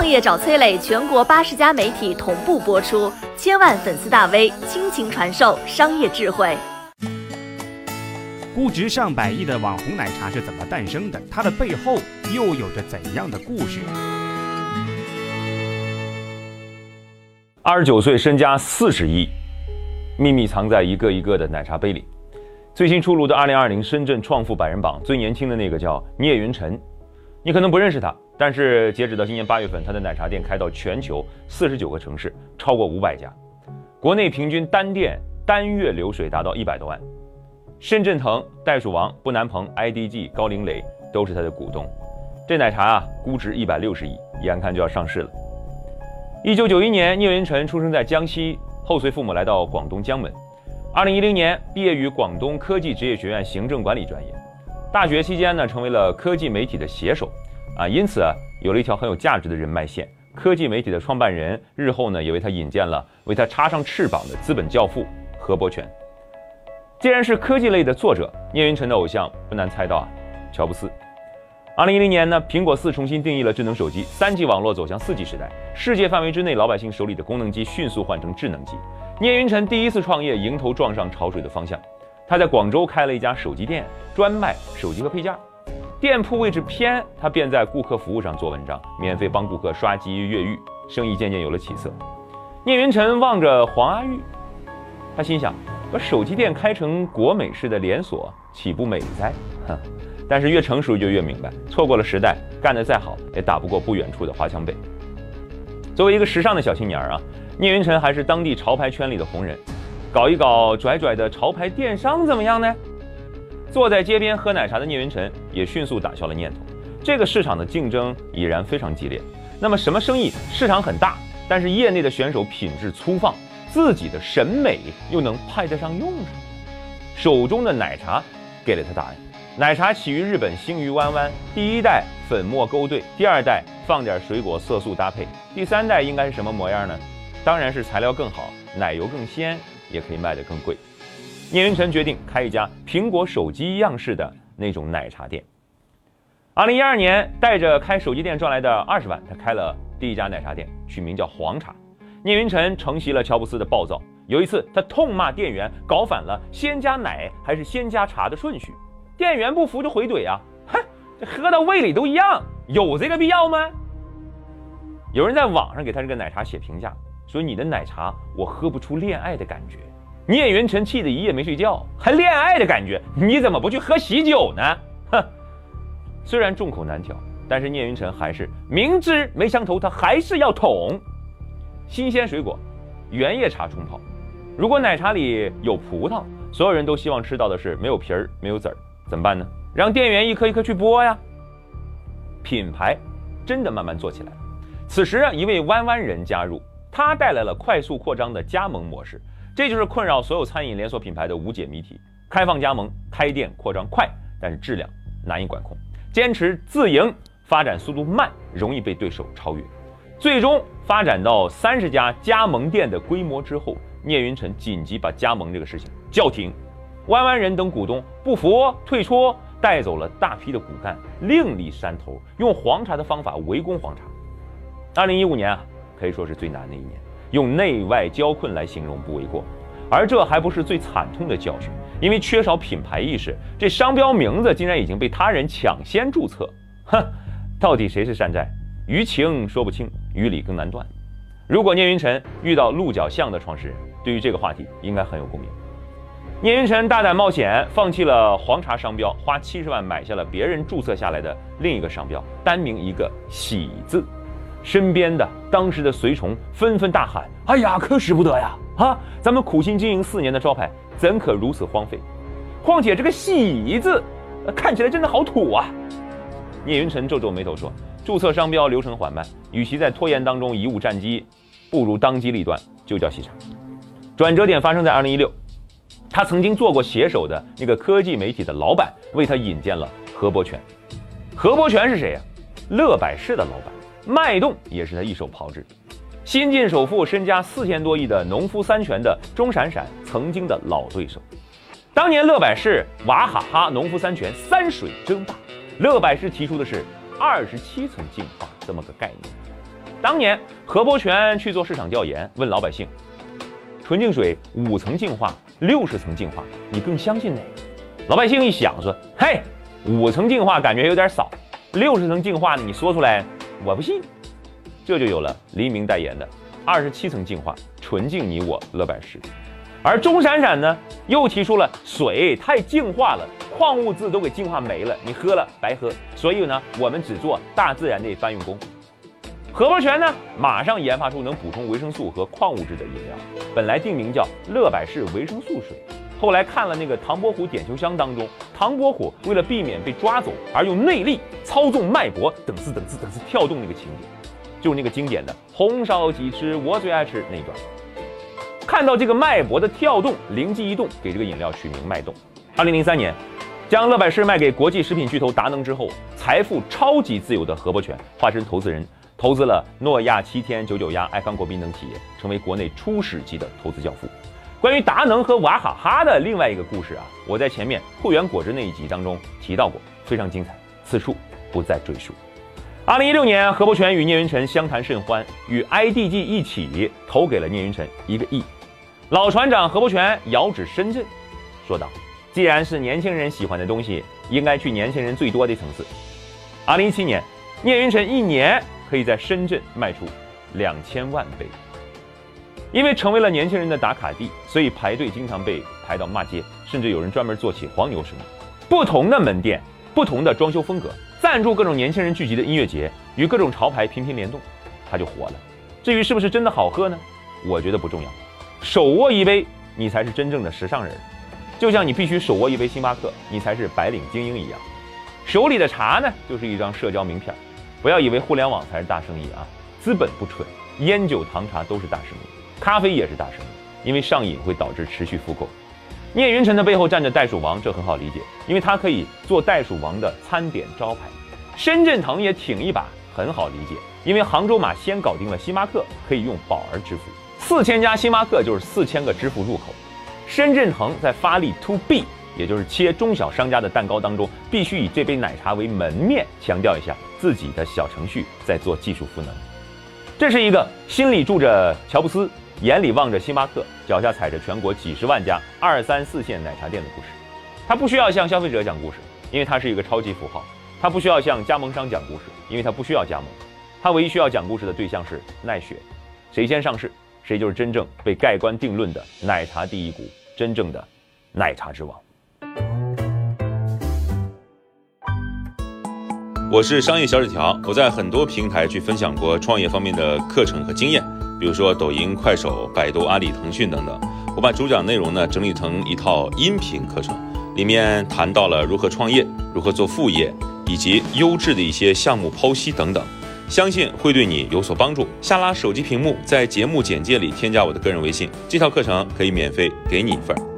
创业找崔磊，全国八十家媒体同步播出，千万粉丝大 V 倾情传授商业智慧。估值上百亿的网红奶茶是怎么诞生的？它的背后又有着怎样的故事？二十九岁，身家四十亿，秘密藏在一个一个的奶茶杯里。最新出炉的二零二零深圳创富百人榜，最年轻的那个叫聂云辰。你可能不认识他，但是截止到今年八月份，他的奶茶店开到全球四十九个城市，超过五百家，国内平均单店单月流水达到一百多万。深圳腾、袋鼠王、不南鹏、IDG、高瓴磊都是他的股东。这奶茶啊，估值一百六十亿，眼看就要上市了。一九九一年，聂云辰出生在江西，后随父母来到广东江门。二零一零年毕业于广东科技职业学院行政管理专业。大学期间呢，成为了科技媒体的写手，啊，因此有了一条很有价值的人脉线。科技媒体的创办人日后呢，也为他引荐了为他插上翅膀的资本教父何伯权。既然是科技类的作者，聂云辰的偶像不难猜到啊，乔布斯。二零一零年呢，苹果四重新定义了智能手机，三 G 网络走向四 G 时代，世界范围之内老百姓手里的功能机迅速换成智能机。聂云辰第一次创业，迎头撞上潮水的方向，他在广州开了一家手机店，专卖手机和配件。店铺位置偏，他便在顾客服务上做文章，免费帮顾客刷机越狱，生意渐渐有了起色。聂云辰望着黄阿玉，他心想，把手机店开成国美式的连锁，岂不美哉？哼。但是越成熟就越明白，错过了时代，干得再好也打不过不远处的华强北。作为一个时尚的小青年啊，聂云辰还是当地潮牌圈里的红人，搞一搞拽拽的潮牌电商怎么样呢？坐在街边喝奶茶的聂云辰也迅速打消了念头。这个市场的竞争已然非常激烈，那么什么生意市场很大，但是业内的选手品质粗放，自己的审美又能派得上用场？手中的奶茶给了他答案。奶茶起于日本，兴于弯弯。第一代粉末勾兑，第二代放点水果色素搭配，第三代应该是什么模样呢？当然是材料更好，奶油更鲜，也可以卖得更贵。聂云辰决定开一家苹果手机样式的那种奶茶店。二零一二年，带着开手机店赚来的二十万，他开了第一家奶茶店，取名叫黄茶。聂云辰承袭了乔布斯的暴躁，有一次他痛骂店员搞反了先加奶还是先加茶的顺序。店员不服就回怼啊！哼，这喝到胃里都一样，有这个必要吗？有人在网上给他这个奶茶写评价，说你的奶茶我喝不出恋爱的感觉。聂云辰气得一夜没睡觉，还恋爱的感觉？你怎么不去喝喜酒呢？哼！虽然众口难调，但是聂云辰还是明知没相投，他还是要捅。新鲜水果，原叶茶冲泡。如果奶茶里有葡萄，所有人都希望吃到的是没有皮儿、没有籽儿。怎么办呢？让店员一颗一颗去剥呀。品牌真的慢慢做起来了。此时啊，一位弯弯人加入，他带来了快速扩张的加盟模式。这就是困扰所有餐饮连锁品牌的无解谜题：开放加盟，开店扩张快，但是质量难以管控；坚持自营，发展速度慢，容易被对手超越。最终发展到三十家加盟店的规模之后，聂云辰紧急把加盟这个事情叫停。弯弯人等股东不服退出，带走了大批的骨干，另立山头，用黄茶的方法围攻黄茶。二零一五年啊，可以说是最难的一年，用内外交困来形容不为过。而这还不是最惨痛的教训，因为缺少品牌意识，这商标名字竟然已经被他人抢先注册。哼，到底谁是山寨？于情说不清，于理更难断。如果聂云辰遇到鹿角巷的创始人，对于这个话题应该很有共鸣。聂云辰大胆冒险，放弃了黄茶商标，花七十万买下了别人注册下来的另一个商标，单名一个“喜”字。身边的当时的随从纷纷大喊：“哎呀，可使不得呀！啊，咱们苦心经营四年的招牌，怎可如此荒废？况且这个‘喜’字，看起来真的好土啊！”聂云辰皱皱眉头说：“注册商标流程缓慢，与其在拖延当中贻误战机，不如当机立断，就叫喜茶。”转折点发生在二零一六。他曾经做过写手的那个科技媒体的老板，为他引荐了何伯权。何伯权是谁呀？乐百氏的老板，脉动也是他一手炮制。新晋首富，身家四千多亿的农夫山泉的钟闪闪，曾经的老对手。当年乐百氏娃哈哈，农夫山泉三水争霸，乐百氏提出的是二十七层进化这么个概念。当年何伯权去做市场调研，问老百姓：纯净水五层净化、六十层净化，你更相信哪个？老百姓一想说：嘿，五层净化感觉有点少，六十层净化呢你说出来我不信。这就有了黎明代言的二十七层净化，纯净你我乐百氏。而钟闪闪呢，又提出了水太净化了，矿物质都给净化没了，你喝了白喝。所以呢，我们只做大自然的搬运工。何伯权呢，马上研发出能补充维生素和矿物质的饮料，本来定名叫乐百氏维生素水。后来看了那个唐伯虎点秋香当中，唐伯虎为了避免被抓走而用内力操纵脉搏，等次等次等次跳动那个情节，就是那个经典的红烧鸡翅，我最爱吃那一段。看到这个脉搏的跳动，灵机一动，给这个饮料取名脉动。二零零三年，将乐百氏卖给国际食品巨头达能之后，财富超级自由的何伯权化身投资人，投资了诺亚、七天、九九鸭、爱康国宾等企业，成为国内初始级的投资教父。关于达能和娃哈哈的另外一个故事啊，我在前面汇源果汁那一集当中提到过，非常精彩，此处不再赘述。二零一六年，何伯权与聂云辰相谈甚欢，与 IDG 一起投给了聂云辰一个亿。老船长何伯权遥指深圳，说道：“既然是年轻人喜欢的东西，应该去年轻人最多的层次。”二零一七年，聂云辰一年可以在深圳卖出两千万杯。因为成为了年轻人的打卡地，所以排队经常被排到骂街，甚至有人专门做起黄牛生意。不同的门店，不同的装修风格，赞助各种年轻人聚集的音乐节，与各种潮牌频频联动，他就火了。至于是不是真的好喝呢？我觉得不重要。手握一杯，你才是真正的时尚人，就像你必须手握一杯星巴克，你才是白领精英一样。手里的茶呢，就是一张社交名片。不要以为互联网才是大生意啊，资本不蠢，烟酒糖茶都是大生意，咖啡也是大生意，因为上瘾会导致持续复购。聂云辰的背后站着袋鼠王，这很好理解，因为他可以做袋鼠王的餐点招牌。深圳腾也挺一把，很好理解，因为杭州马先搞定了星巴克，可以用宝儿支付。四千家星巴克就是四千个支付入口。深圳腾在发力 to B，也就是切中小商家的蛋糕当中，必须以这杯奶茶为门面，强调一下自己的小程序在做技术赋能。这是一个心里住着乔布斯，眼里望着星巴克，脚下踩着全国几十万家二三四线奶茶店的故事。他不需要向消费者讲故事，因为他是一个超级符号；他不需要向加盟商讲故事，因为他不需要加盟。他唯一需要讲故事的对象是奈雪，谁先上市？谁就是真正被盖棺定论的奶茶第一股，真正的奶茶之王。我是商业小纸条，我在很多平台去分享过创业方面的课程和经验，比如说抖音、快手、百度、阿里、腾讯等等。我把主讲内容呢整理成一套音频课程，里面谈到了如何创业、如何做副业，以及优质的一些项目剖析等等。相信会对你有所帮助。下拉手机屏幕，在节目简介里添加我的个人微信，这套课程可以免费给你一份。